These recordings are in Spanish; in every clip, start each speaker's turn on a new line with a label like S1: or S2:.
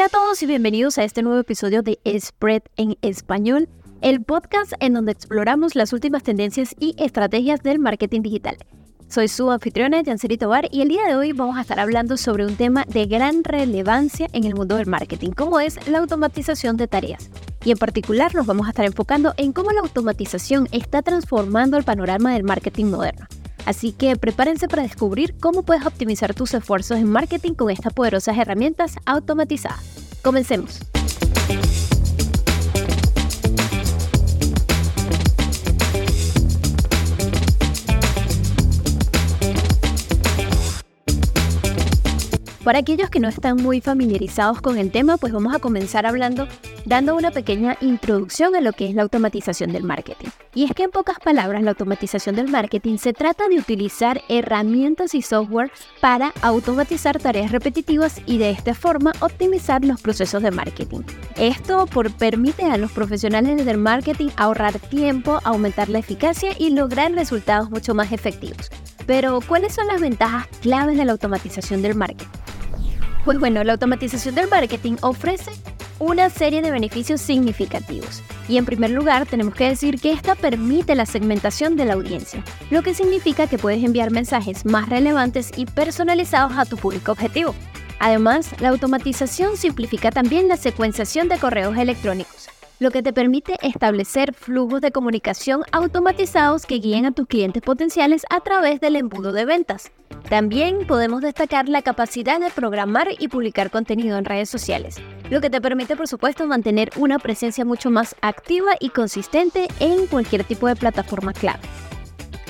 S1: Hola a todos y bienvenidos a este nuevo episodio de Spread en Español, el podcast en donde exploramos las últimas tendencias y estrategias del marketing digital. Soy su anfitriona, Janseri Tobar, y el día de hoy vamos a estar hablando sobre un tema de gran relevancia en el mundo del marketing, como es la automatización de tareas. Y en particular nos vamos a estar enfocando en cómo la automatización está transformando el panorama del marketing moderno. Así que prepárense para descubrir cómo puedes optimizar tus esfuerzos en marketing con estas poderosas herramientas automatizadas. Comencemos. Para aquellos que no están muy familiarizados con el tema, pues vamos a comenzar hablando, dando una pequeña introducción a lo que es la automatización del marketing. Y es que en pocas palabras, la automatización del marketing se trata de utilizar herramientas y software para automatizar tareas repetitivas y de esta forma optimizar los procesos de marketing. Esto por, permite a los profesionales del marketing ahorrar tiempo, aumentar la eficacia y lograr resultados mucho más efectivos. Pero, ¿cuáles son las ventajas claves de la automatización del marketing? Pues bueno, la automatización del marketing ofrece una serie de beneficios significativos. Y en primer lugar, tenemos que decir que esta permite la segmentación de la audiencia, lo que significa que puedes enviar mensajes más relevantes y personalizados a tu público objetivo. Además, la automatización simplifica también la secuenciación de correos electrónicos, lo que te permite establecer flujos de comunicación automatizados que guíen a tus clientes potenciales a través del embudo de ventas. También podemos destacar la capacidad de programar y publicar contenido en redes sociales, lo que te permite por supuesto mantener una presencia mucho más activa y consistente en cualquier tipo de plataforma clave.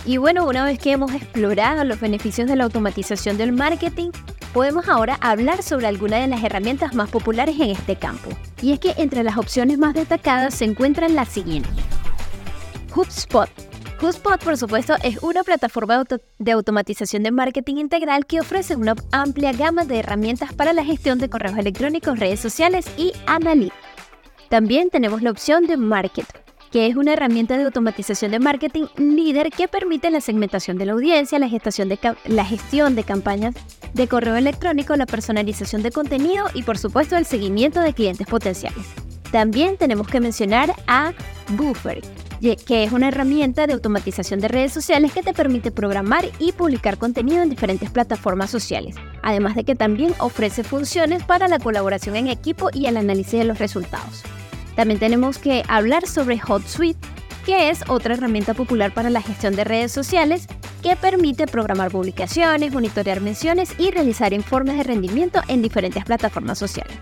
S1: Y bueno, una vez que hemos explorado los beneficios de la automatización del marketing, podemos ahora hablar sobre algunas de las herramientas más populares en este campo. Y es que entre las opciones más destacadas se encuentran las siguientes. HubSpot. HubSpot, por supuesto, es una plataforma de automatización de marketing integral que ofrece una amplia gama de herramientas para la gestión de correos electrónicos, redes sociales y analítica. También tenemos la opción de Market, que es una herramienta de automatización de marketing líder que permite la segmentación de la audiencia, la gestión de, la gestión de campañas de correo electrónico, la personalización de contenido y por supuesto el seguimiento de clientes potenciales. También tenemos que mencionar a Buffer, que es una herramienta de automatización de redes sociales que te permite programar y publicar contenido en diferentes plataformas sociales, además de que también ofrece funciones para la colaboración en equipo y el análisis de los resultados. También tenemos que hablar sobre HotSuite, que es otra herramienta popular para la gestión de redes sociales que permite programar publicaciones, monitorear menciones y realizar informes de rendimiento en diferentes plataformas sociales.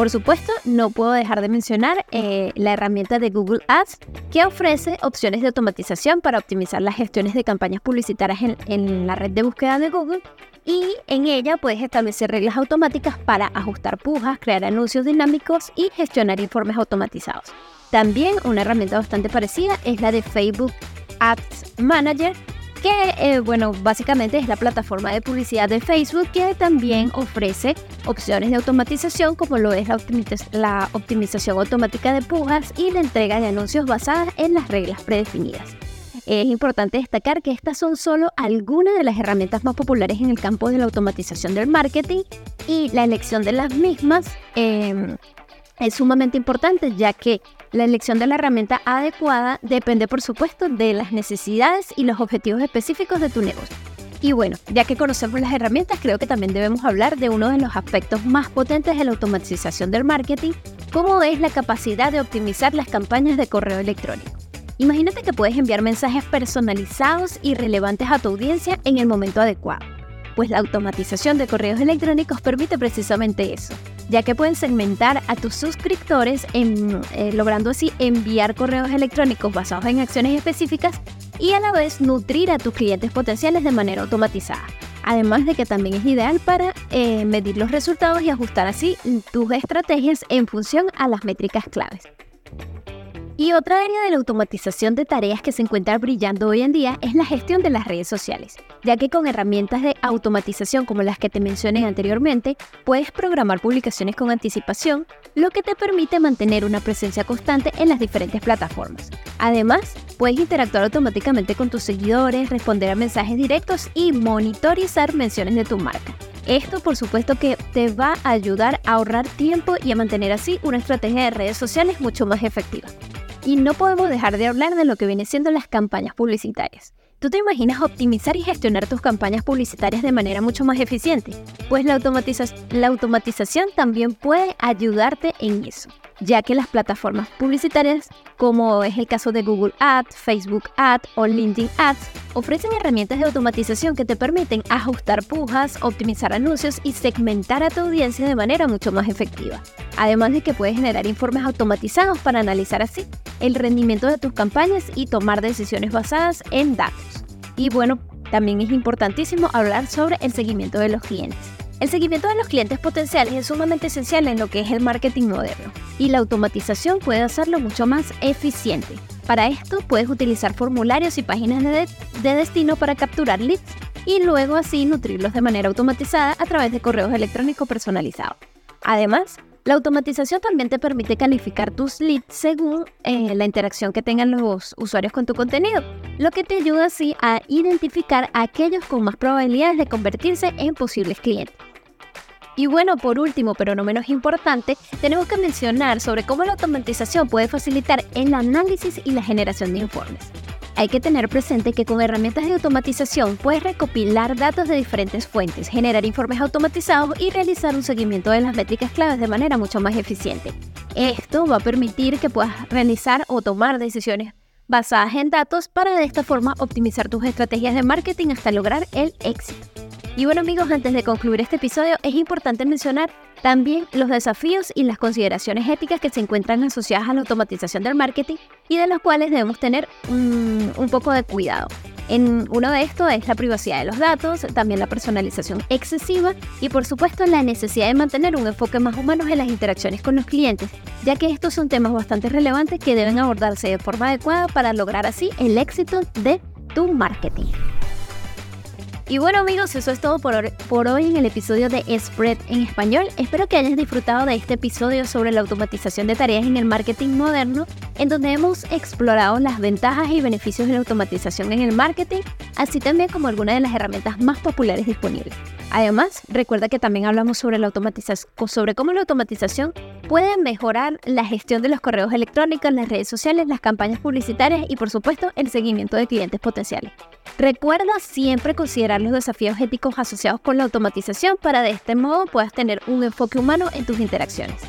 S1: Por supuesto, no puedo dejar de mencionar eh, la herramienta de Google Ads que ofrece opciones de automatización para optimizar las gestiones de campañas publicitarias en la red de búsqueda de Google y en ella puedes establecer reglas automáticas para ajustar pujas, crear anuncios dinámicos y gestionar informes automatizados. También una herramienta bastante parecida es la de Facebook Ads Manager, que eh, bueno, básicamente es la plataforma de publicidad de Facebook que también ofrece opciones de automatización como lo es la, optimización automática de pujas y la entrega de anuncios basadas en las reglas predefinidas. Es importante destacar que estas son solo algunas de las herramientas más populares en el campo de la automatización del marketing y la elección de las mismas em, es sumamente importante ya que la elección de la herramienta adecuada depende por supuesto de las necesidades y los objetivos específicos de tu negocio. Y bueno, ya que conocemos las herramientas, creo que también debemos hablar de uno de los aspectos más potentes de la automatización del marketing, como es la capacidad de optimizar las campañas de correo electrónico. Imagínate que puedes enviar mensajes personalizados y relevantes a tu audiencia en el momento adecuado, pues la automatización de correos electrónicos permite precisamente eso, ya que pueden segmentar a tus suscriptores eh, logrando así enviar correos electrónicos basados en acciones específicas y a la vez nutrir a tus clientes potenciales de manera automatizada. Además de que también es ideal para eh, medir los resultados y ajustar así tus estrategias en función a las métricas claves. Y otra área de la automatización de tareas que se encuentra brillando hoy en día es la gestión de las redes sociales, ya que con herramientas de automatización como las que te mencioné anteriormente, puedes programar publicaciones con anticipación, lo que te permite mantener una presencia constante en las diferentes plataformas. Además, puedes interactuar automáticamente con tus seguidores, responder a mensajes directos y monitorizar menciones de tu marca. Esto por supuesto que te va a ayudar a ahorrar tiempo y a mantener así una estrategia de redes sociales mucho más efectiva. Y no podemos dejar de hablar de lo que viene siendo las campañas publicitarias. ¿Tú te imaginas optimizar y gestionar tus campañas publicitarias de manera mucho más eficiente? Pues la, la automatización también puede ayudarte en eso ya que las plataformas publicitarias, como es el caso de Google Ads, Facebook Ads o LinkedIn Ads, ofrecen herramientas de automatización que te permiten ajustar pujas, optimizar anuncios y segmentar a tu audiencia de manera mucho más efectiva. Además de que puedes generar informes automatizados para analizar así el rendimiento de tus campañas y tomar decisiones basadas en datos. Y bueno, también es importantísimo hablar sobre el seguimiento de los clientes. El seguimiento de los clientes potenciales es sumamente esencial en lo que es el marketing moderno y la automatización puede hacerlo mucho más eficiente. Para esto puedes utilizar formularios y páginas de, de destino para capturar leads y luego así nutrirlos de manera automatizada a través de correos electrónicos personalizados. Además, la automatización también te permite calificar tus leads según eh, la interacción que tengan los usuarios con tu contenido, lo que te ayuda así a identificar a aquellos con más probabilidades de convertirse en posibles clientes. Y bueno, por último, pero no menos importante, tenemos que mencionar sobre cómo la automatización puede facilitar el análisis y la generación de informes. Hay que tener presente que con herramientas de automatización puedes recopilar datos de diferentes fuentes, generar informes automatizados y realizar un seguimiento de las métricas claves de manera mucho más eficiente. Esto va a permitir que puedas realizar o tomar decisiones basadas en datos para de esta forma optimizar tus estrategias de marketing hasta lograr el éxito. Y bueno amigos, antes de concluir este episodio es importante mencionar también los desafíos y las consideraciones éticas que se encuentran asociadas a la automatización del marketing y de los cuales debemos tener un, poco de cuidado. En uno de estos es la privacidad de los datos, también la personalización excesiva y por supuesto la necesidad de mantener un enfoque más humano en las interacciones con los clientes, ya que estos son temas bastante relevantes que deben abordarse de forma adecuada para lograr así el éxito de tu marketing. Y bueno amigos, eso es todo por, por hoy en el episodio de Spread en español. Espero que hayas disfrutado de este episodio sobre la automatización de tareas en el marketing moderno, en donde hemos explorado las ventajas y beneficios de la automatización en el marketing, así también como algunas de las herramientas más populares disponibles. Además, recuerda que también hablamos sobre, la automatización, sobre cómo la automatización puede mejorar la gestión de los correos electrónicos, las redes sociales, las campañas publicitarias y por supuesto el seguimiento de clientes potenciales. Recuerda siempre considerar los desafíos éticos asociados con la automatización para de este modo puedas tener un enfoque humano en tus interacciones.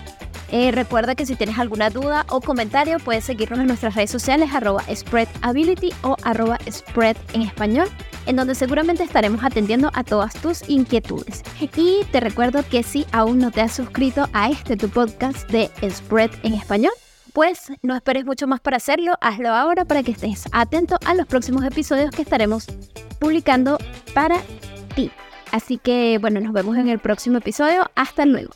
S1: Eh, recuerda que si tienes alguna duda o comentario puedes seguirnos en nuestras redes sociales arroba spreadability o arroba spread en español en donde seguramente estaremos atendiendo a todas tus inquietudes. Y te recuerdo que si aún no te has suscrito a este tu podcast de Spread en español, pues no esperes mucho más para hacerlo, hazlo ahora para que estés atento a los próximos episodios que estaremos publicando para ti. Así que bueno, nos vemos en el próximo episodio. Hasta luego.